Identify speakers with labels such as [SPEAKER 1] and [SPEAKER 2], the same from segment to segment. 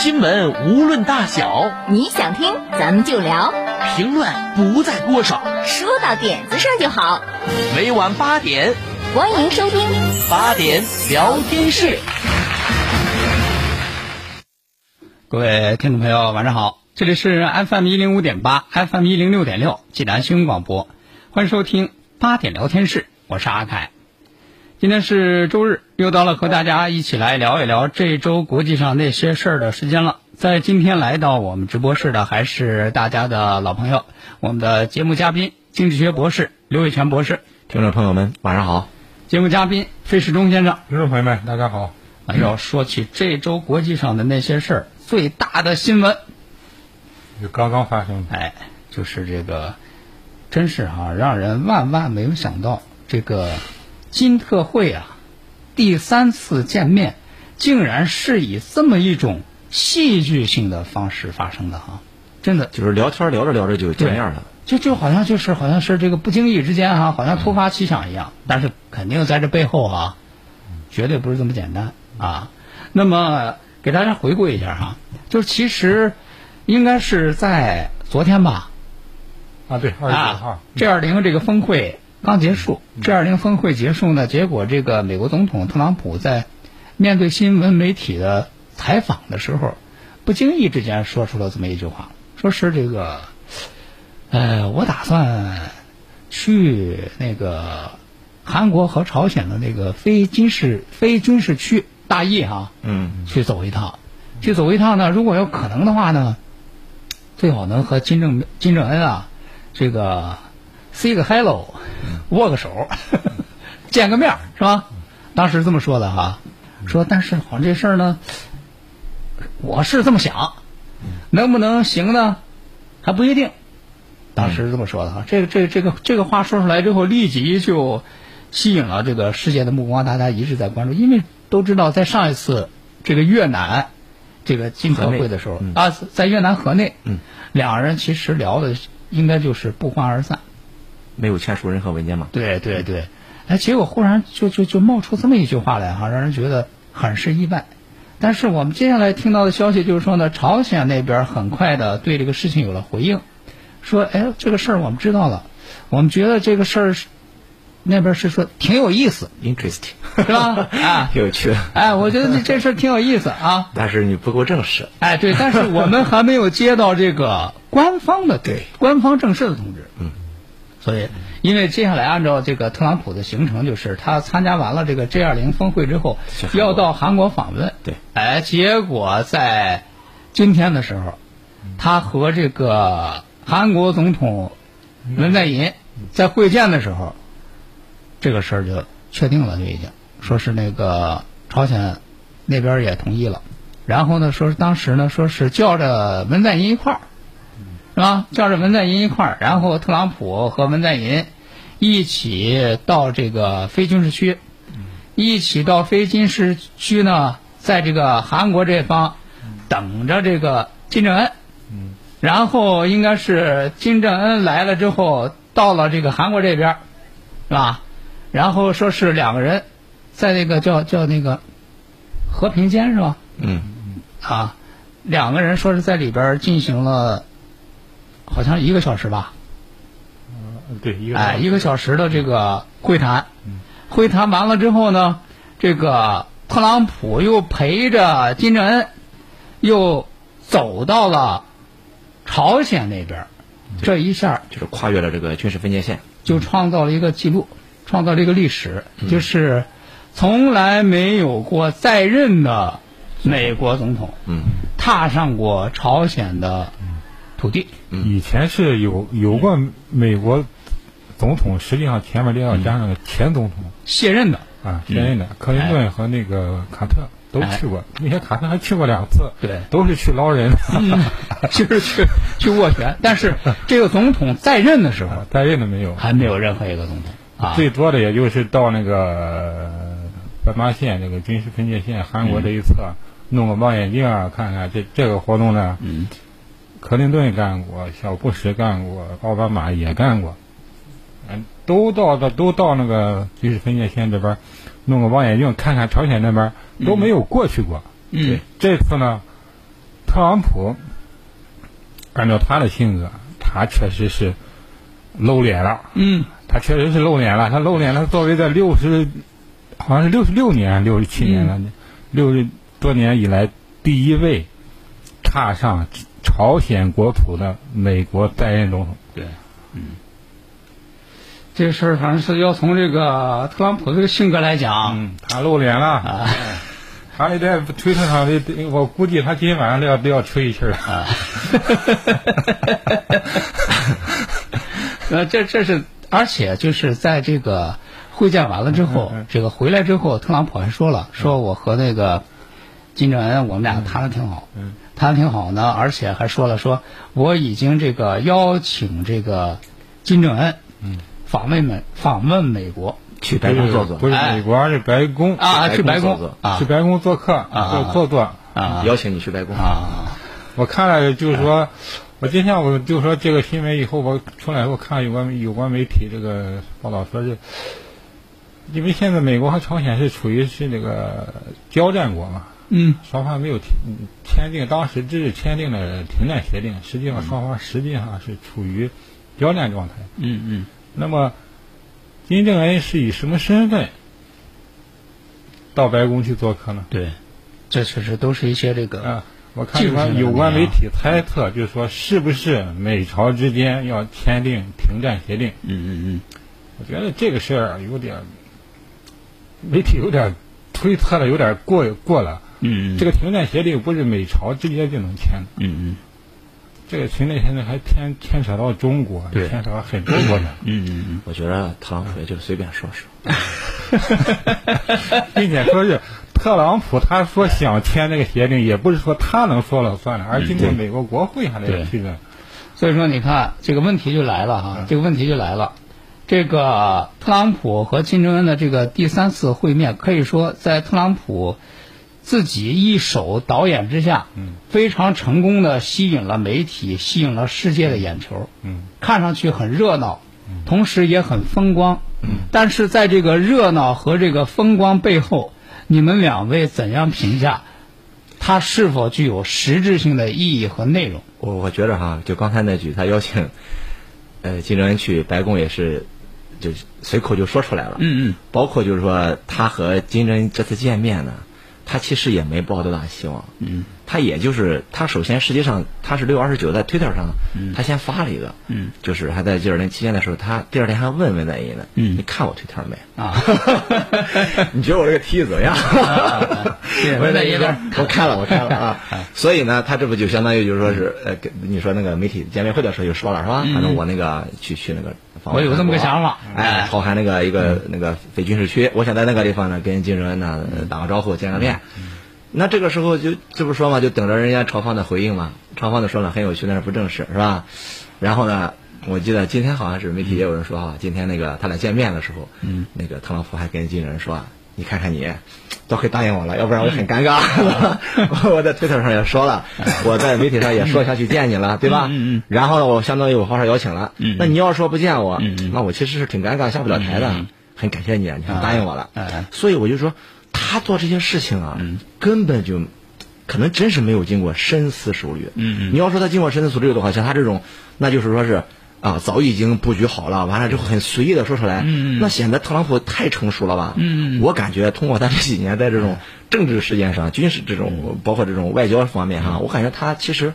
[SPEAKER 1] 新闻无论大小，
[SPEAKER 2] 你想听咱们就聊，
[SPEAKER 1] 评论不在多少，
[SPEAKER 2] 说到点子上就好。
[SPEAKER 1] 每晚八点，
[SPEAKER 2] 欢迎收听
[SPEAKER 1] 八点聊天室。
[SPEAKER 3] 各位听众朋友，晚上好，这里是 FM 一零五点八，FM 一零六点六，济南新闻广播，欢迎收听八点聊天室，我是阿凯。今天是周日，又到了和大家一起来聊一聊这周国际上那些事儿的时间了。在今天来到我们直播室的还是大家的老朋友，我们的节目嘉宾经济学博士刘伟全博士。
[SPEAKER 4] 听众朋友们，晚上好。
[SPEAKER 3] 节目嘉宾费世忠先生。
[SPEAKER 5] 听众朋友们，大家好。
[SPEAKER 3] 哎呦，说起这周国际上的那些事儿，最大的新闻
[SPEAKER 5] 就刚刚发生的，
[SPEAKER 3] 哎，就是这个，真是啊，让人万万没有想到，这个金特会啊，第三次见面，竟然是以这么一种戏剧性的方式发生的哈，真的。
[SPEAKER 4] 就是聊天聊着聊着就见面了，
[SPEAKER 3] 就就好像就是好像是这个不经意之间哈，好像突发奇想一样，但是肯定在这背后啊，绝对不是这么简单啊。那么给大家回顾一下哈，就是其实应该是在昨天吧，
[SPEAKER 5] 啊对，二十九号。
[SPEAKER 3] 啊，G 二零这个峰会刚结束，G 二零峰会结束呢，结果这个美国总统特朗普在面对新闻媒体的采访的时候，不经意之间说出了这么一句话，说是这个，呃，我打算去那个韩国和朝鲜的那个非军事非军事区大义哈、
[SPEAKER 4] 嗯，
[SPEAKER 3] 去走一趟，去走一趟呢，如果有可能的话呢，最好能和金正金正恩啊，这个 say 个 hello，握个手，见个面是吧？当时这么说的哈，说但是好像这事儿呢，我是这么想，能不能行呢？还不一定。当时是这么说的哈，这个这个这个这个话说出来之后，立即就吸引了这个世界的目光，大家一直在关注，因为都知道在上一次这个越南这个金特会的时候
[SPEAKER 4] 嗯
[SPEAKER 3] 啊，在越南河内，
[SPEAKER 4] 嗯，
[SPEAKER 3] 两个人其实聊的应该就是不欢而散。
[SPEAKER 4] 没有签署任何文件嘛。
[SPEAKER 3] 对对对，哎，结果忽然就就就冒出这么一句话来哈，让人觉得很是意外。但是我们接下来听到的消息就是说呢，朝鲜那边很快的对这个事情有了回应，说哎这个事儿我们知道了，我们觉得这个事儿是那边是说挺有意思
[SPEAKER 4] ，Interesting，
[SPEAKER 3] 是吧？啊，
[SPEAKER 4] 挺有趣的，
[SPEAKER 3] 哎，我觉得这这事儿挺有意思啊。
[SPEAKER 4] 但是你不够正式。
[SPEAKER 3] 哎，对，但是我们还没有接到这个官方的对官方正式的通知。
[SPEAKER 4] 嗯，
[SPEAKER 3] 所以因为接下来按照这个特朗普的行程，就是他参加完了这个 G 二零峰会之后要到韩国访问。
[SPEAKER 4] 对，
[SPEAKER 3] 哎，结果在今天的时候，他和这个韩国总统文在寅在会见的时候，这个事儿就确定了，就已经说是那个朝鲜那边也同意了。然后呢，说是当时呢，说是叫着文在寅一块儿，是吧？叫着文在寅一块儿，然后特朗普和文在寅一起到这个非军事区，一起到非军事区呢，在这个韩国这方等着这个金正恩。然后应该是金正恩来了之后，到了这个韩国这边，是吧？然后说是两个人在那个叫叫那个和平间是吧？
[SPEAKER 4] 嗯，
[SPEAKER 3] 啊，两个人说是在里边进行了，好像一个小时吧，
[SPEAKER 5] 嗯对一个
[SPEAKER 3] 哎，一个小时的这个会谈。会谈完了之后呢，这个特朗普又陪着金正恩，又走到了朝鲜那边，这一下
[SPEAKER 4] 就是跨越了这个军事分界线。
[SPEAKER 3] 就创造了一个记录，创造了一个历史，就是从来没有过在任的美国总统
[SPEAKER 4] 嗯，
[SPEAKER 3] 踏上过朝鲜的土地。
[SPEAKER 5] 以前是有有过美国总统，实际上前面都要加上个前总统
[SPEAKER 3] 卸任的，
[SPEAKER 5] 啊，卸任的克林顿和那个卡特都去过，那些卡特还去过两次，
[SPEAKER 3] 对
[SPEAKER 5] 都是去捞人。
[SPEAKER 3] 就是去去斡旋。但是这个总统在任的时候，
[SPEAKER 5] 在任的没有，
[SPEAKER 3] 还没有任何一个总统啊。
[SPEAKER 5] 最多的也就是到那个斑马线那个军事分界线韩国这一侧，弄个望远镜啊，看看这这个活动呢。
[SPEAKER 3] 嗯，
[SPEAKER 5] 克林顿干过，小布什干过，奥巴马也干过，嗯，都到的都到那个军事分界线这边，弄个望远镜看看朝鲜那边都没有过去过。
[SPEAKER 3] 嗯，
[SPEAKER 5] 这次呢，特朗普按照他的性格，他确实是露脸了。
[SPEAKER 3] 嗯，
[SPEAKER 5] 他确实是露脸了。他露脸了，作为在六十，好像是六十六年、六十七年了，六十多年以来第一位踏上朝鲜国土的美国在任总统。
[SPEAKER 3] 对，嗯，这个事儿反正是要从这个特朗普这个性格来讲，
[SPEAKER 5] 嗯，他露脸了。
[SPEAKER 3] 啊，
[SPEAKER 5] 他得在推特上的，我估计他今天晚上都要都要吹一气儿
[SPEAKER 3] 啊。那，这这是，而且就是在这个会见完了之后，这个回来之后，特朗普还说了，说我和那个金正恩我们俩谈的挺好，
[SPEAKER 5] 嗯，
[SPEAKER 3] 谈的挺好呢，而且还说了，说我已经这个邀请这个金正恩，
[SPEAKER 5] 嗯，
[SPEAKER 3] 访问美访问美国，
[SPEAKER 4] 去白宫坐坐，
[SPEAKER 5] 不是
[SPEAKER 3] 哎。
[SPEAKER 5] 美国，是白宫。
[SPEAKER 3] 啊，去白宫
[SPEAKER 4] 坐坐。
[SPEAKER 3] 啊。
[SPEAKER 5] 去白宫做客
[SPEAKER 3] 啊。
[SPEAKER 5] 坐坐。
[SPEAKER 3] 啊。
[SPEAKER 4] 邀请你去白宫。
[SPEAKER 3] 啊，
[SPEAKER 5] 我看了，就是说，我今天我就说这个新闻以后，我出来以后看有关有关媒体这个报道说是，因为现在美国和朝鲜是处于是那个交战国嘛，
[SPEAKER 3] 嗯
[SPEAKER 5] 双方没有签签订，当时只是签订了停战协定，实际上双方实际上是处于交战状态。
[SPEAKER 3] 嗯嗯
[SPEAKER 5] 那么，金正恩是以什么身份到白宫去做客呢？
[SPEAKER 3] 对，这确实都是一些这个
[SPEAKER 5] 啊，我看有关有关媒体猜测，就是说是不是美朝之间要签订停战协定？
[SPEAKER 3] 嗯嗯嗯。
[SPEAKER 5] 我觉得这个事儿有点，媒体有点推测的有点过过了。
[SPEAKER 3] 嗯，
[SPEAKER 5] 这个停战协定不是美朝直接就能签的，
[SPEAKER 3] 嗯嗯。
[SPEAKER 5] 这个停战协定还牵牵扯到中国，牵扯到很多国家，
[SPEAKER 3] 嗯嗯嗯。
[SPEAKER 4] 我觉得特朗普也就是随便说说。
[SPEAKER 5] 并且说是特朗普他说想签这个协定，也不是说他能说了算的，而经过美国国会还得
[SPEAKER 3] 对。
[SPEAKER 5] 批准。
[SPEAKER 3] 所以说，你看这个问题就来了哈，这个问题就来了。这个特朗普和金正恩的这个第三次会面，可以说在特朗普自己一手导演之下，
[SPEAKER 5] 嗯，
[SPEAKER 3] 非常成功的吸引了媒体，吸引了世界的眼球，
[SPEAKER 5] 嗯，
[SPEAKER 3] 看上去很热闹，同时也很风光，嗯，但是在这个热闹和这个风光背后，你们两位怎样评价？它是否具有实质性的意义和内容？
[SPEAKER 4] 我我觉得哈，就刚才那句，他邀请，呃，金正恩去白宫也是，就随口就说出来了。
[SPEAKER 3] 嗯嗯。
[SPEAKER 4] 包括就是说，他和金正恩这次见面呢，他其实也没抱多大希望。
[SPEAKER 3] 嗯。
[SPEAKER 4] 他也就是他首先实际上他是六月二十九在推特上，他先发了一个，
[SPEAKER 3] 嗯，
[SPEAKER 4] 就是还在吉尔顿期间的时候，他第二天还问文在寅呢，
[SPEAKER 3] 嗯
[SPEAKER 4] 你看我推特没？
[SPEAKER 3] 啊，
[SPEAKER 4] 你觉得我这个提议怎么样？
[SPEAKER 3] 文在寅
[SPEAKER 4] 说我看了，我看了啊。所以呢，他这不就相当于就是说是呃，跟你说那个媒体见面会的时候就说了是吧？反正我那个去去那个
[SPEAKER 3] 我有这么个想法
[SPEAKER 4] 哎，朝韩那个一个那个非军事区，我想在那个地方呢跟金正恩呢打个招呼，见个面。那这个时候就这不说嘛，就等着人家朝方的回应嘛。朝方的说了很有趣，但是不正式，是吧？然后呢，我记得今天好像是媒体也有人说啊，今天那个他俩见面的时候，
[SPEAKER 3] 嗯，
[SPEAKER 4] 那个特朗普还跟金正恩说啊，你看看你，多亏答应我了，要不然我就很尴尬。我在推特上也说了，我在媒体上也说想去见你了，对吧？
[SPEAKER 3] 嗯嗯
[SPEAKER 4] 然后呢，我相当于我发上邀请了。
[SPEAKER 3] 嗯
[SPEAKER 4] 那你要说不见我，那我其实是挺尴尬，下不了台的。很感谢你，啊，你还答应我了。
[SPEAKER 3] 哎
[SPEAKER 4] 所以我就说，他做这些事情啊，
[SPEAKER 3] 嗯
[SPEAKER 4] 根本就可能真是没有经过深思熟虑。
[SPEAKER 3] 嗯嗯
[SPEAKER 4] 你要说他经过深思熟虑的话，像他这种，那就是说是啊，早已经布局好了，完了之后很随意的说出来，那显得特朗普太成熟了吧？我感觉通过他这几年在这种政治事件上、军事这种，包括这种外交方面哈，我感觉他其实。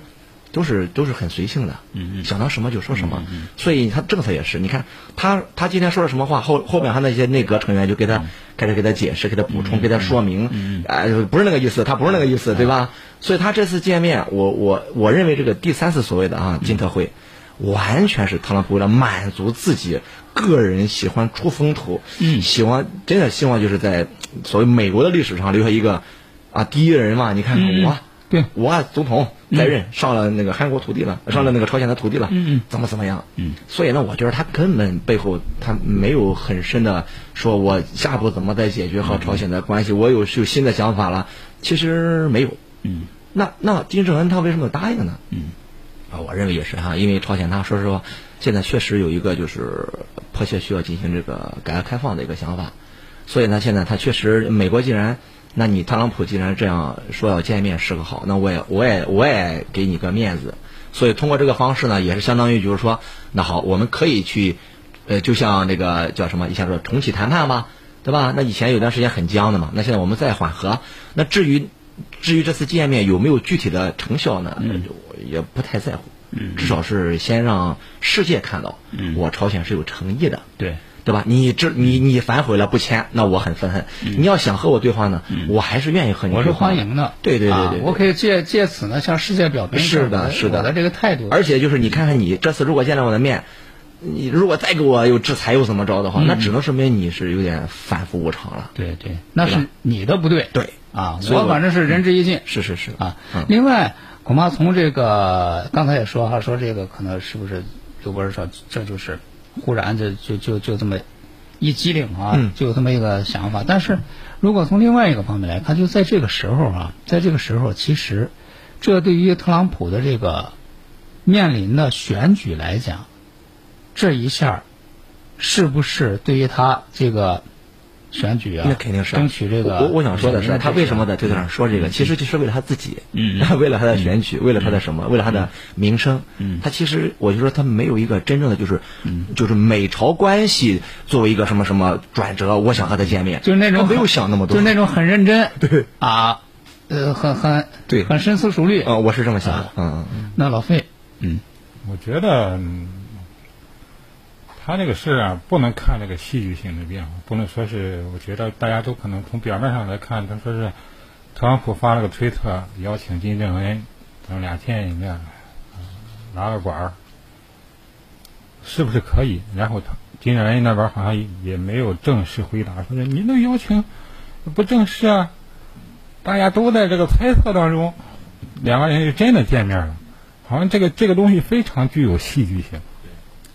[SPEAKER 4] 都是都是很随性的，
[SPEAKER 3] 嗯嗯。
[SPEAKER 4] 想到什么就说什么，所以他政策也是，你看他他今天说了什么话，后后面他那些内阁成员就给他、开始给他解释、给他补充、给他说明，哎、不是那个意思，他不是那个意思，对吧？所以他这次见面，我我我认为这个第三次所谓的啊金特会，完全是特朗普为了满足自己个人喜欢出风头，
[SPEAKER 3] 嗯。
[SPEAKER 4] 希望真的希望就是在所谓美国的历史上留下一个啊第一人嘛，你看看
[SPEAKER 3] 嗯。
[SPEAKER 4] 我。
[SPEAKER 3] 对
[SPEAKER 4] 我总统在任，上了那个韩国土地了，上了那个朝鲜的土地了，
[SPEAKER 3] 嗯嗯
[SPEAKER 4] 怎么怎么样？
[SPEAKER 3] 嗯，
[SPEAKER 4] 所以呢，我觉得他根本背后他没有很深的说，我下一步怎么再解决和朝鲜的关系，我有有新的想法了，其实没有。
[SPEAKER 3] 嗯，
[SPEAKER 4] 那那金正恩他为什么答应呢？
[SPEAKER 3] 嗯，
[SPEAKER 4] 啊，我认为也是哈，因为朝鲜他说实话，现在确实有一个就是迫切需要进行这个改革开放的一个想法，所以呢，现在他确实美国既然，那你特朗普既然这样说要见面是个好，那我也我也我也给你个面子，所以通过这个方式呢，也是相当于就是说，那好，我们可以去，呃，就像这个叫什么，以前说重启谈判吧，对吧？那以前有段时间很僵的嘛，那现在我们再缓和，那至于。至于这次见面有没有具体的成效呢？我也不太在乎。至少是先让世界看到，我朝鲜是有诚意的，
[SPEAKER 3] 对
[SPEAKER 4] 对吧？你这你你反悔了不签，那我很愤恨。你要想和我对话呢，我还是愿意和你对话我是。
[SPEAKER 3] 欢迎的。
[SPEAKER 4] 对对对对对
[SPEAKER 3] 啊我可以借借此呢向世界表明
[SPEAKER 4] 是的
[SPEAKER 3] 我
[SPEAKER 4] 是的
[SPEAKER 3] 我的这个态度。
[SPEAKER 4] 而且就是你看看你这次如果见了我的面，你如果再给我又制裁又怎么着的话，那只能说明你是有点反复无常了。
[SPEAKER 3] 对对，那是你的不对。
[SPEAKER 4] 对
[SPEAKER 3] 啊，
[SPEAKER 4] 我
[SPEAKER 3] 我反正是仁至义尽。
[SPEAKER 4] 是是是
[SPEAKER 3] 啊
[SPEAKER 4] 嗯，
[SPEAKER 3] 另外，恐怕从这个刚才也说哈，说这个可能是不是刘博士说这就是忽然就就就就这么一机灵啊，
[SPEAKER 4] 嗯
[SPEAKER 3] 就有这么一个想法。但是如果从另外一个方面来看，就在这个时候啊，在这个时候，其实这对于特朗普的这个面临的选举来讲，这一下是不是对于他这个选举啊，
[SPEAKER 4] 那肯定是
[SPEAKER 3] 争取这个
[SPEAKER 4] 我我想说的是，他为什么在
[SPEAKER 3] 这
[SPEAKER 4] 推特上说这个？其实就是为了他自己，
[SPEAKER 3] 嗯
[SPEAKER 4] 为了他的选举，为了他的什么？为了他的名声。
[SPEAKER 3] 嗯
[SPEAKER 4] 他其实我就说他没有一个真正的就是，就是美朝关系作为一个什么什么转折，我想和他见面，
[SPEAKER 3] 就是那种
[SPEAKER 4] 没有想那么多，
[SPEAKER 3] 就是那种很认真，对啊，呃，很很
[SPEAKER 4] 对
[SPEAKER 3] 很深思熟虑。
[SPEAKER 4] 嗯，我是这么想的
[SPEAKER 3] 啊，
[SPEAKER 4] 嗯嗯
[SPEAKER 3] 那老费，嗯
[SPEAKER 5] 我觉得，嗯他这个事啊，不能看这个戏剧性的变化，不能说是，我觉得大家都可能从表面上来看，他说是特朗普发了个推特，邀请金正恩，咱们俩见一面，呃拉个管儿，是不是可以？然后他金正恩那边好像也没有正式回答，说是您的邀请不正式啊，大家都在这个猜测当中，两个人就真的见面了。好像这个这个东西非常具有戏剧性。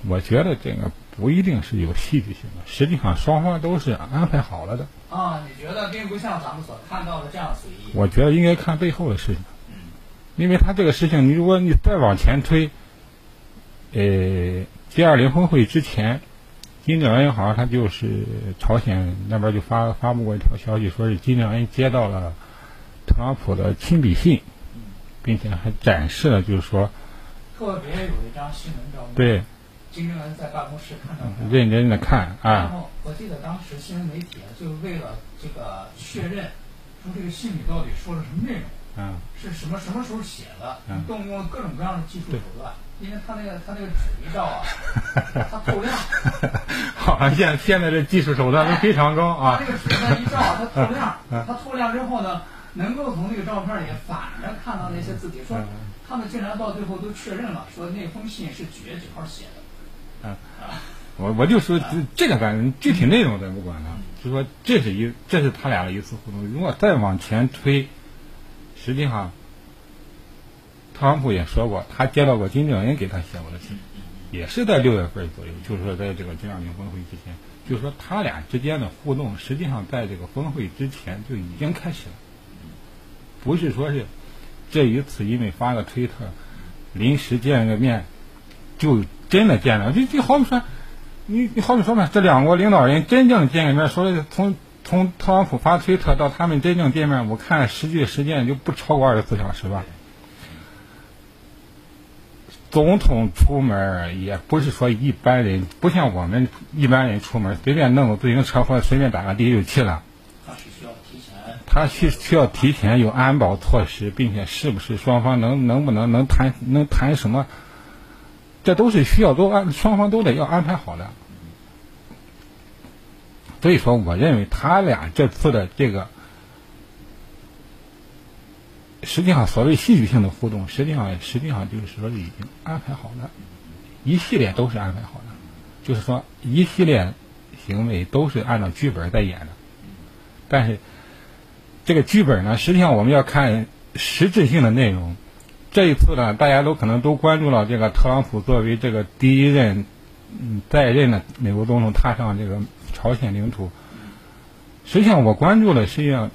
[SPEAKER 5] 我觉得这个不一定是有戏剧性的，实际上双方都是安排好了的。
[SPEAKER 3] 啊，你觉得并不像咱们所看到的这样随意？
[SPEAKER 5] 我觉得应该看背后的事情，因为他这个事情，你如果你再往前推，呃，G 二零峰会之前，金正恩好像他就是朝鲜那边就发发布过一条消息，说是金正恩接到了特朗普的亲笔信，并且还展示了，就是说
[SPEAKER 3] 特别有一张新闻照片，
[SPEAKER 5] 对
[SPEAKER 3] 金正恩在办公室看到他。
[SPEAKER 5] 认真的看啊
[SPEAKER 3] 然
[SPEAKER 5] 啊，
[SPEAKER 3] 后我记得当时新闻媒体啊，就为了这个确认，说这个信里到底说了什么内容，
[SPEAKER 5] 嗯。
[SPEAKER 3] 是什么什么时候写的
[SPEAKER 5] 嗯，
[SPEAKER 3] 动用了各种各样的技术手段，因为他那个他那个纸一照啊，它透亮。
[SPEAKER 5] 好像现现在这技术手段都非常高啊
[SPEAKER 3] 他这。个纸呢一照，它透亮，它透亮之后呢，能够从那个照片里反着看到那些字体，说他们竟然到最后都确认了，说那封信是几月几号写的。
[SPEAKER 5] 我我就说这这个反正具体内容咱不管了，就说这是一这是他俩的一次互动。如果再往前推，实际上特朗普也说过，他接到过金正恩给他写过的信，也是在六月份左右，就是说在这个金二零峰会之前，就是说他俩之间的互动，实际上在这个峰会之前就已经开始了，不是说是这一次因为发个推特，临时见个面，就真的见了。就就好比说，你你好比说嘛，这两国领导人真正见个面，说的从从特朗普发推特到他们真正见面，我看实际时间就不超过二十四小时吧。总统出门也不是说一般人，不像我们一般人出门随便弄个自行车或者随便打个的就去了。
[SPEAKER 3] 他是需要提前。
[SPEAKER 5] 他需需要提前有安保措施，并且是不是双方能能不能能谈能谈什么，这都是需要都安双方都得要安排好的。所以说，我认为他俩这次的这个，实际上所谓戏剧性的互动，实际上实际上就是说已经安排好的，一系列都是安排好的，就是说一系列行为都是按照剧本在演的，但是。这个剧本呢，实际上我们要看实质性的内容。这一次呢，大家都可能都关注了这个特朗普作为这个第一任嗯在任的美国总统踏上这个朝鲜领土。实际上，我关注的实际上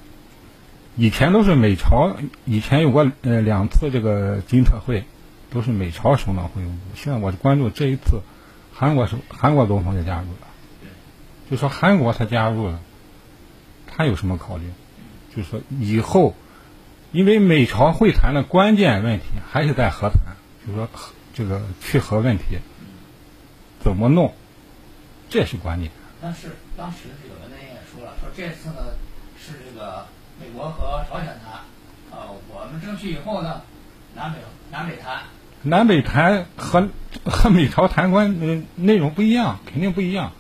[SPEAKER 5] 以前都是美朝以前有过呃两次这个金特会，都是美朝首脑会晤。现在我关注这一次韩国是韩国总统也加入了，就说韩国他加入了，他有什么考虑？就是说以后。因为美朝会谈的关键问题还是在和谈，就是说这个去核问题怎么弄，这是关键。
[SPEAKER 3] 但是当时这个文在寅也说了，说这次呢是这个美国和朝鲜谈，呃，我们争取以后呢南北南北谈。
[SPEAKER 5] 南北谈和和美朝谈关呃内容不一样，肯定不一样。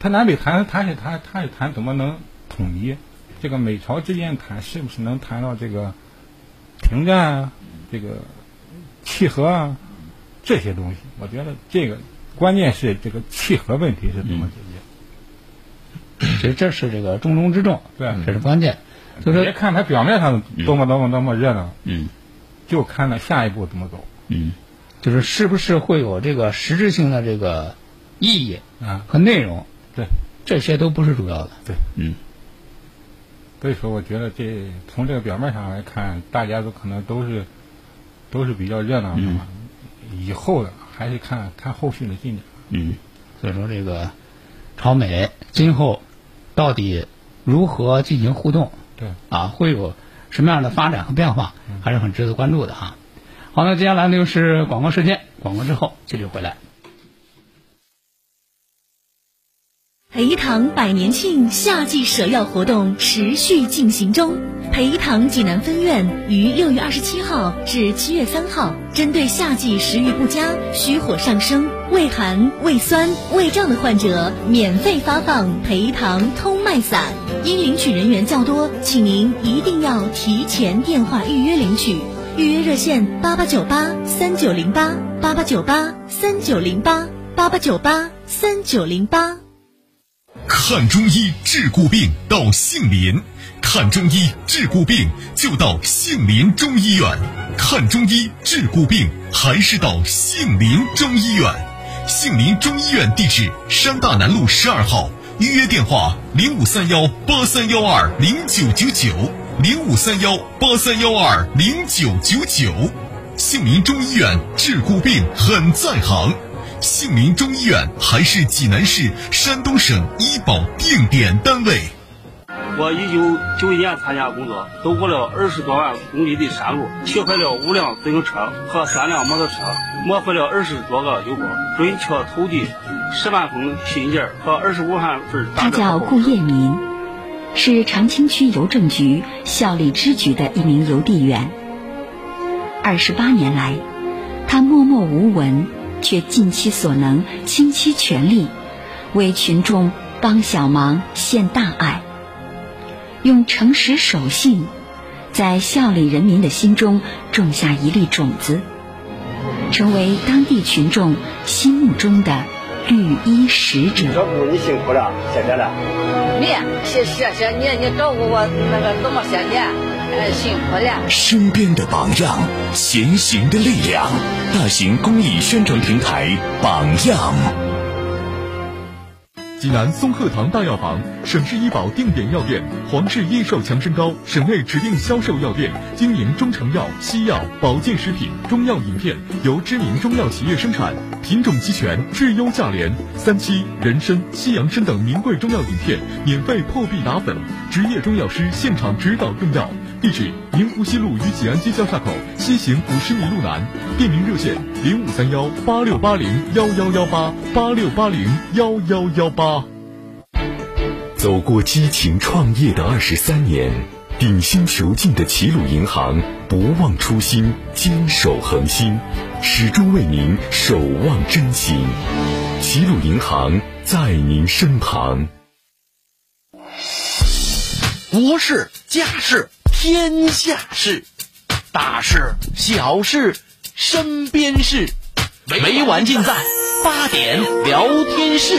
[SPEAKER 5] 他南北谈他是谈他是谈怎么能统一。这个美朝之间谈是不是能谈到这个停战啊，这个契合啊这些东西？我觉得这个关键是这个契合问题是怎么解
[SPEAKER 3] 决？其实这是这个重中之重，
[SPEAKER 5] 对，
[SPEAKER 3] 这是关键。就是
[SPEAKER 5] 别看它表面上多么多么多么热闹，
[SPEAKER 3] 嗯，
[SPEAKER 5] 就看它下一步怎么走，
[SPEAKER 3] 嗯，就是是不是会有这个实质性的这个意义
[SPEAKER 5] 啊
[SPEAKER 3] 和内容？
[SPEAKER 5] 对，
[SPEAKER 3] 这些都不是主要的。
[SPEAKER 5] 对，
[SPEAKER 3] 嗯。
[SPEAKER 5] 所以说，我觉得这从这个表面上来看，大家都可能都是都是比较热闹的嘛。以后的还是看看后续的进展。
[SPEAKER 3] 嗯，所以说这个朝美今后到底如何进行互动？
[SPEAKER 5] 对
[SPEAKER 3] 啊，会有什么样的发展和变化，还是很值得关注的哈。好，那接下来呢就是广告时间，广告之后继续回来。
[SPEAKER 2] 培堂百年庆夏季舍药活动持续进行中。培堂济南分院于六月二十七号至七月三号，针对夏季食欲不佳、虚火上升、胃寒、胃酸、胃胀的患者，免费发放培堂通脉散。因领取人员较多，请您一定要提前电话预约领取。预约热线：八八九八三九零八八八九八三九零八八八九八三九零八。
[SPEAKER 6] 看中医治骨病到杏林，看中医治骨病就到杏林中医院。看中医治骨病还是到杏林中医院。杏林中医院地址：山大南路十二号。预约电话：零五三幺八三幺二零九九九零五三幺八三幺二零九九九。杏林中医院治骨病很在行。杏林中医院还是济南市、山东省医保定点单位。
[SPEAKER 7] 我一九九一年参加工作，走过了二十多万公里的山路，学会了五辆自行车和三辆摩托车，磨会了二十多个油锅，准确投递十万封信件和二十五万份。
[SPEAKER 8] 他叫顾业民，是长清区邮政局效力支局的一名邮递员。二十八年来，他默默无闻。却尽其所能，倾其全力，为群众帮小忙、献大爱，用诚实守信，在孝里人民的心中种下一粒种子，成为当地群众心目中的绿衣使者。
[SPEAKER 9] 小姑，你辛苦了，谢谢了。
[SPEAKER 10] 你谢谢谢你，你照顾我那个这么些年。辛苦了！
[SPEAKER 6] 身边的榜样，前行的力量。大型公益宣传平台，榜样。
[SPEAKER 11] 济南松鹤堂大药房，省市医保定点药店，皇氏益寿强身膏，省内指定销售药店，经营中成药、西药、保健食品、中药饮片，由知名中药企业生产，品种齐全，质优价廉。三七、人参、西洋参等名贵中药饮片，免费破壁打粉，职业中药师现场指导用药。地址：宁湖西路与济安街交叉口西行五十米路南。便民热线：零五三幺八六八零幺幺幺八八六八零幺幺幺八。
[SPEAKER 6] 走过激情创业的二十三年，顶薪求进的齐鲁银行不忘初心，坚守恒心，始终为您守望真心。齐鲁银行在您身旁。
[SPEAKER 1] 国事家事。天下事，大事小事，身边事，每晚尽在八点聊天室。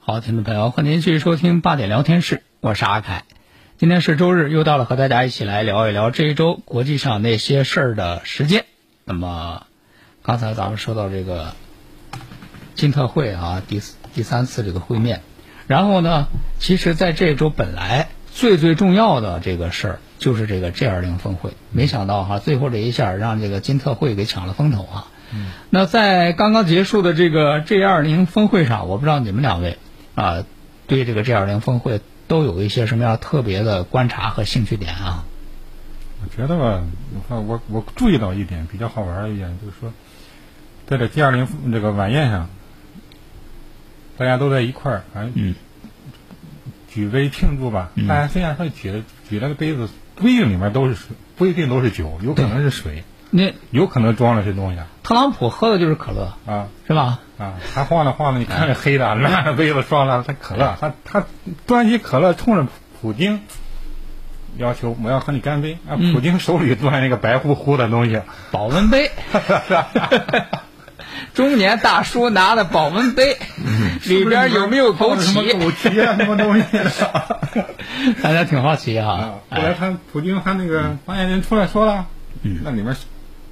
[SPEAKER 3] 好，听众朋友，欢迎继续收听八点聊天室，我是阿凯。今天是周日，又到了和大家一起来聊一聊这一周国际上那些事儿的时间。那么，刚才咱们说到这个金特会啊，第第三次这个会面，然后呢，其实在这周本来最最重要的这个事儿就是这个 G 二零峰会，没想到哈，最后这一下让这个金特会给抢了风头啊。那在刚刚结束的这个 G 二零峰会上，我不知道你们两位啊，对这个 G 二零峰会都有一些什么样特别的观察和兴趣点啊？
[SPEAKER 5] 我觉得吧，我看我我注意到一点比较好玩的一点，就是说，在这 G 二零这个晚宴上，大家都在一块儿，反正举杯庆祝吧。大家虽然说举举那个杯子，不一定里面都是水，不一定都是酒，有可能是水。
[SPEAKER 3] 那
[SPEAKER 5] 有可能装了些东西。
[SPEAKER 3] 特朗普喝的就是可乐
[SPEAKER 5] 啊，
[SPEAKER 3] 是吧？
[SPEAKER 5] 啊，他晃了晃了，你看这黑的烂的杯子装了他可乐，他他端起可乐冲着普京要求我要和你干杯啊！普京手里端一个白乎乎的东西，
[SPEAKER 3] 保温杯。中年大叔拿的保温杯，里边有没有枸杞？
[SPEAKER 5] 什么枸杞啊？什么东西？
[SPEAKER 3] 大家挺好奇啊。
[SPEAKER 5] 后来他普京他那个发言人出来说了，那里面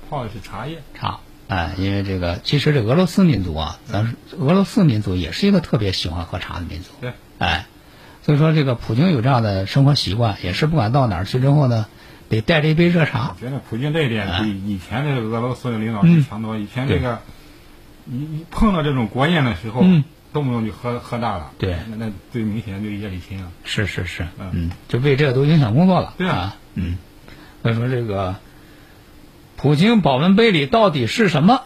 [SPEAKER 5] 泡的是茶叶。
[SPEAKER 3] 茶，哎，因为这个其实这俄罗斯民族啊，咱俄罗斯民族也是一个特别喜欢喝茶的民族。
[SPEAKER 5] 对，
[SPEAKER 3] 哎，所以说这个普京有这样的生活习惯，也是不管到哪儿去之后呢，得带着一杯热茶。
[SPEAKER 5] 我觉得普京这一点比以前的俄罗斯的领导人强多。以前这个一碰到这种国宴的时候，动不动就喝喝大了。
[SPEAKER 3] 对，
[SPEAKER 5] 那那最明显就叶利钦啊。
[SPEAKER 3] 是是是，嗯，就为这个都影响工作了。
[SPEAKER 5] 对
[SPEAKER 3] 啊，嗯，所以说这个。普京保温杯里到底是什么？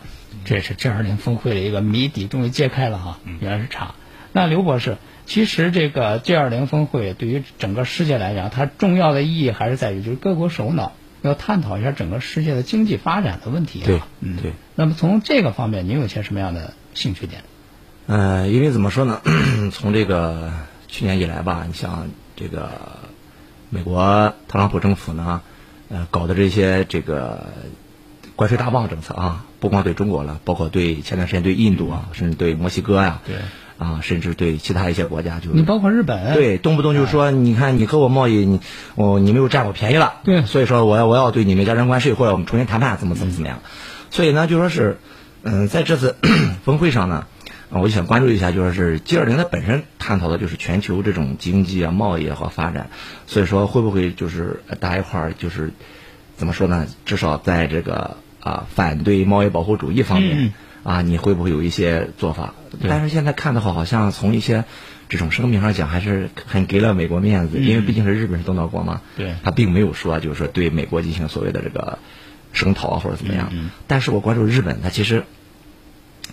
[SPEAKER 3] 这是 G 二零峰会的一个谜底，终于揭开了哈，原来是茶。那刘博士，其实这个 G 二零峰会对于整个世界来讲，它重要的意义还是在于，就是各国首脑要探讨一下整个世界的经济发展的问题啊。
[SPEAKER 4] 对，
[SPEAKER 3] 嗯，
[SPEAKER 4] 对。
[SPEAKER 3] 那么从这个方面，您有些什么样的兴趣点？
[SPEAKER 4] 呃，因为怎么说呢？从这个去年以来吧，你像这个美国特朗普政府呢，呃，搞的这些这个。关税大棒政策啊，不光对中国了，包括对前段时间对印度啊，甚至对墨西哥呀，
[SPEAKER 3] 对，
[SPEAKER 4] 啊，甚至对其他一些国家，就
[SPEAKER 3] 你包括日本，
[SPEAKER 4] 对，动不动就说，你看你和我贸易，你我你没有占我便宜了，
[SPEAKER 3] 对，
[SPEAKER 4] 所以说我要我要对你们加征关税，或者我们重新谈判，怎么怎么怎么样，所以呢，就说是，嗯，在这次 峰会上呢，我就想关注一下，就说是 G 二零它本身探讨的就是全球这种经济啊、贸易和发展，所以说会不会就是大家一块儿就是怎么说呢？至少在这个。啊，反对贸易保护主义方面啊，你会不会有一些做法？但是现在看的话，好像从一些这种声明上讲，还是很给了美国面子，因为毕竟是日本是东道国嘛。
[SPEAKER 3] 对，
[SPEAKER 4] 他并没有说就是说对美国进行所谓的这个声讨啊或者怎么样。但是我关注日本，他其实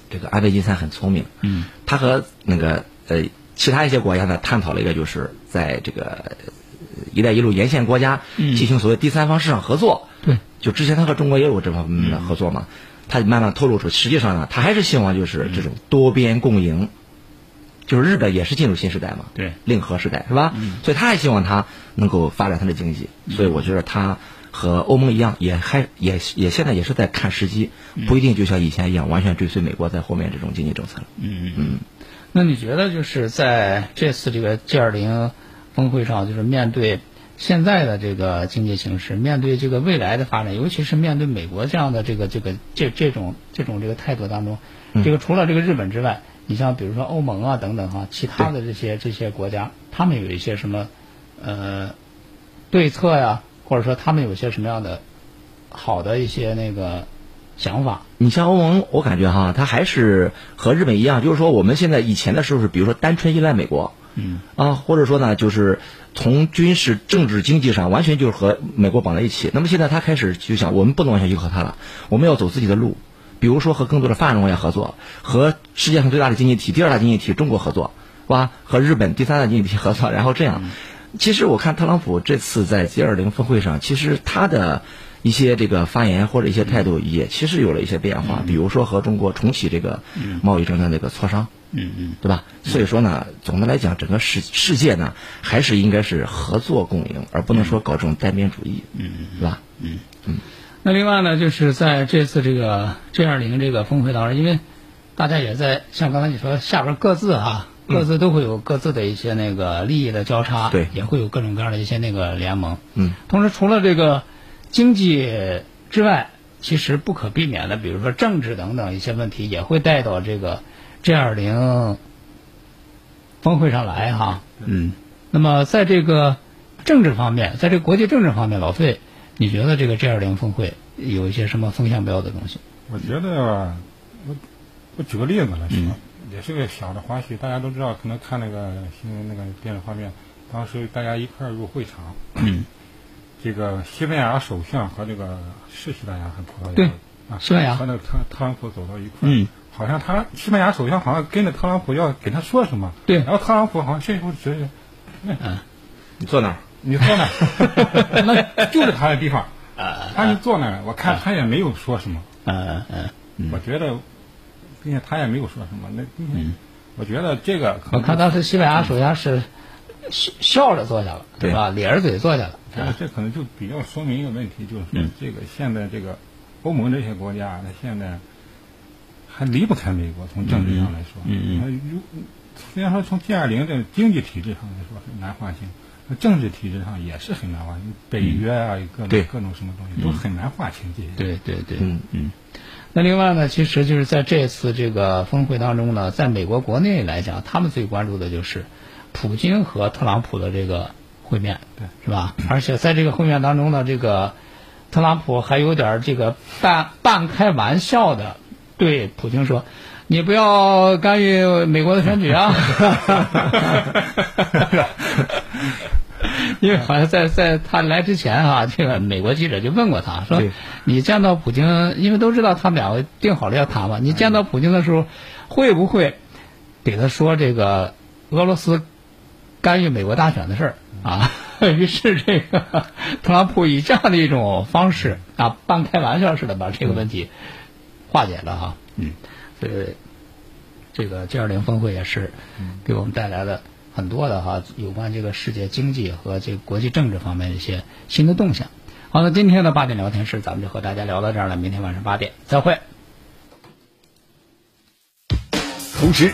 [SPEAKER 4] 这个安倍晋三很聪明。
[SPEAKER 3] 嗯，
[SPEAKER 4] 他和那个呃其他一些国家呢探讨了一个，就是在这个“一带一路”沿线国家进行所谓第三方市场合作。
[SPEAKER 3] 对。
[SPEAKER 4] 就之前他和中国也有这方面的合作嘛，他慢慢透露出，实际上呢，他还是希望就是这种多边共赢，就是日本也是进入新时代嘛，
[SPEAKER 3] 对，
[SPEAKER 4] 令和时代是吧？所以他还希望他能够发展他的经济，所以我觉得他和欧盟一样，也还也也现在也是在看时机，不一定就像以前一样完全追随美国在后面这种经济政策了。
[SPEAKER 3] 嗯嗯，那你觉得就是在这次这个 G 二零峰会上，就是面对。现在的这个经济形势，面对这个未来的发展，尤其是面对美国这样的这个这个这这种这种这个态度当中，这个除了这个日本之外，你像比如说欧盟啊等等哈，其他的这些这些国家，他们有一些什么呃对策呀，或者说他们有些什么样的好的一些那个想法？
[SPEAKER 4] 你像欧盟，我感觉哈，它还是和日本一样，就是说我们现在以前的时候是，比如说单纯依赖美国。
[SPEAKER 3] 嗯
[SPEAKER 4] 啊，或者说呢，就是从军事、政治、经济上完全就是和美国绑在一起。那么现在他开始就想，我们不能完全依靠他了，我们要走自己的路。比如说和更多的发展中国家合作，和世界上最大的经济体、第二大经济体中国合作，是吧？和日本第三大经济体合作，然后这样。其实我看特朗普这次在 G 二零峰会上，其实他的一些这个发言或者一些态度也其实有了一些变化。比如说和中国重启这个贸易争端这个磋商。
[SPEAKER 3] 嗯嗯，
[SPEAKER 4] 对吧？所以说呢，总的来讲，整个世世界呢，还是应该是合作共赢，而不能说搞这种单边主义，
[SPEAKER 3] 嗯嗯，
[SPEAKER 4] 是吧？
[SPEAKER 3] 嗯嗯。那另外呢，就是在这次这个 G 二零这个峰会当中，因为大家也在像刚才你说下边各自啊各自都会有各自的一些那个利益的交叉，
[SPEAKER 4] 对
[SPEAKER 3] 也会有各种各样的一些那个联盟。
[SPEAKER 4] 嗯，
[SPEAKER 3] 同时除了这个经济之外，其实不可避免的，比如说政治等等一些问题，也会带到这个 G 二零峰会上来哈。嗯，那么在这个政治方面，在这个国际政治方面，老费，你觉得这个 G 二零峰会有一些什么风向标的东西？
[SPEAKER 5] 我觉得，我我举个例子来说，也是个小的花絮。大家都知道，可能看那个新闻那个电视画面，当时大家一块儿入会场，
[SPEAKER 3] 嗯，
[SPEAKER 5] 这个西班牙首相和这个是西班牙还是葡萄牙？
[SPEAKER 3] 对
[SPEAKER 5] 啊，
[SPEAKER 3] 西班牙。
[SPEAKER 5] 和那个特特朗普走到一块儿，
[SPEAKER 3] 嗯，
[SPEAKER 5] 好像他西班牙首相好像跟着特朗普要给他说什么，
[SPEAKER 3] 对。
[SPEAKER 5] 然后特朗普好像这时候觉得，
[SPEAKER 3] 嗯，
[SPEAKER 4] 你坐哪儿？
[SPEAKER 5] 你坐那儿，那就是他的地方，他就坐那儿，我看他也没有说什么，
[SPEAKER 3] 嗯嗯，
[SPEAKER 5] 我觉得，并且他也没有说什么，那并且我觉得这个可能
[SPEAKER 3] 我看当时西班牙首相是笑笑着坐下了，
[SPEAKER 4] 对
[SPEAKER 3] 吧？咧着嘴坐下了。
[SPEAKER 5] 这可能就比较说明一个问题，就是这个现在这个欧盟这些国家，它现在还离不开美国，从政治上来说，
[SPEAKER 3] 嗯嗯
[SPEAKER 5] 它如虽然说从 G 二零这经济体制上来说很难划清，那政治体制上也是很难划清，北约啊，各种各种什么东西都很难划清这些。
[SPEAKER 3] 对对对，
[SPEAKER 4] 嗯
[SPEAKER 3] 嗯。那另外呢，其实就是在这次这个峰会当中呢，在美国国内来讲，他们最关注的就是普京和特朗普的这个会面，
[SPEAKER 5] 对，
[SPEAKER 3] 是吧？而且在这个会面当中呢，这个特朗普还有点这个半半开玩笑的对普京说：“你不要干预美国的选举啊。”因为好像在在他来之前啊，这个美国记者就问过他说
[SPEAKER 4] 对：“
[SPEAKER 3] 你见到普京，因为都知道他们两个定好了要谈嘛，你见到普京的时候，会不会给他说这个俄罗斯干预美国大选的事儿啊？”于是这个特朗普以这样的一种方式啊，半开玩笑似的把这个问题化解了哈。嗯，所以这个 G 二零峰会也是给我们带来了很多的哈有关这个世界经济和这个国际政治方面的一些新的动向。好，那今天的八点聊天室咱们就和大家聊到这儿了，明天晚上八点再会。
[SPEAKER 11] 同时，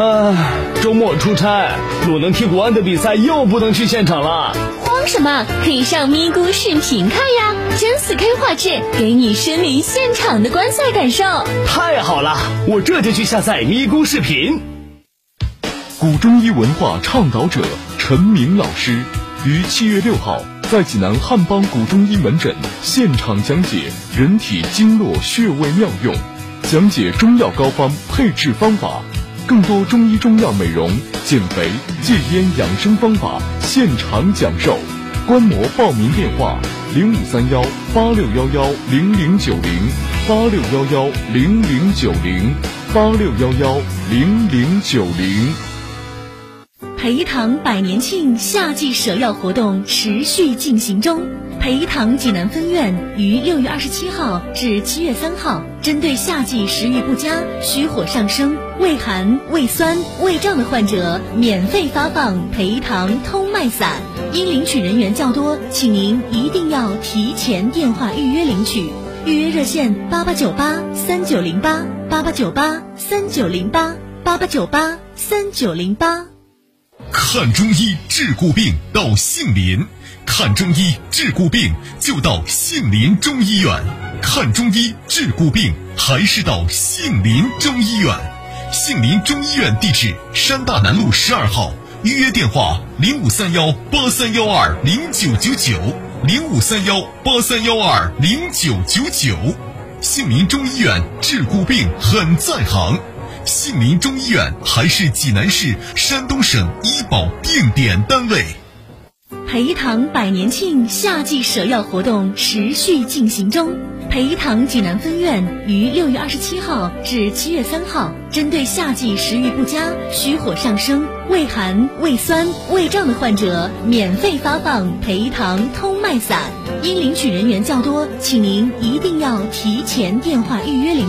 [SPEAKER 12] 啊，周末出差，鲁能踢国安的比赛又不能去现场了。
[SPEAKER 2] 慌什么？可以上咪咕视频看呀，真 4K 画质，给你身临现场的观赛感受。
[SPEAKER 12] 太好了，我这就去下载咪咕视频。
[SPEAKER 11] 古中医文化倡导者陈明老师于七月六号在济南汉邦古中医门诊现场讲解人体经络穴位妙用，讲解中药膏方配置方法，更多中医中药美容、减肥、戒烟养生方法现场讲授。观摩报名电话：零五三幺八六幺幺零零九零八六幺幺零零九零八六幺幺零零九零。
[SPEAKER 2] 培堂百年庆夏季舍药活动持续进行中。培堂济南分院于六月二十七号至七月三号，针对夏季食欲不佳、虚火上升、胃寒、胃酸、胃胀的患者，免费发放培堂通脉散。因领取人员较多，请您一定要提前电话预约领取。预约热线：八八九八三九零八八八九八三九零八八八九八三九零八。
[SPEAKER 6] 看中医治骨病到杏林，看中医治骨病就到杏林中医院。看中医治骨病还是到杏林中医院。杏林中医院地址：山大南路十二号。预约电话：零五三幺八三幺二零九九九零五三幺八三幺二零九九九。杏林中医院治骨病很在行。杏林中医院还是济南市、山东省医保定点单位。
[SPEAKER 2] 培堂百年庆夏季舍药活动持续进行中。培堂济南分院于六月二十七号至七月三号，针对夏季食欲不佳、虚火上升、胃寒、胃酸、胃胀的患者，免费发放培堂通脉散。因领取人员较多，请您一定要提前电话预约领取。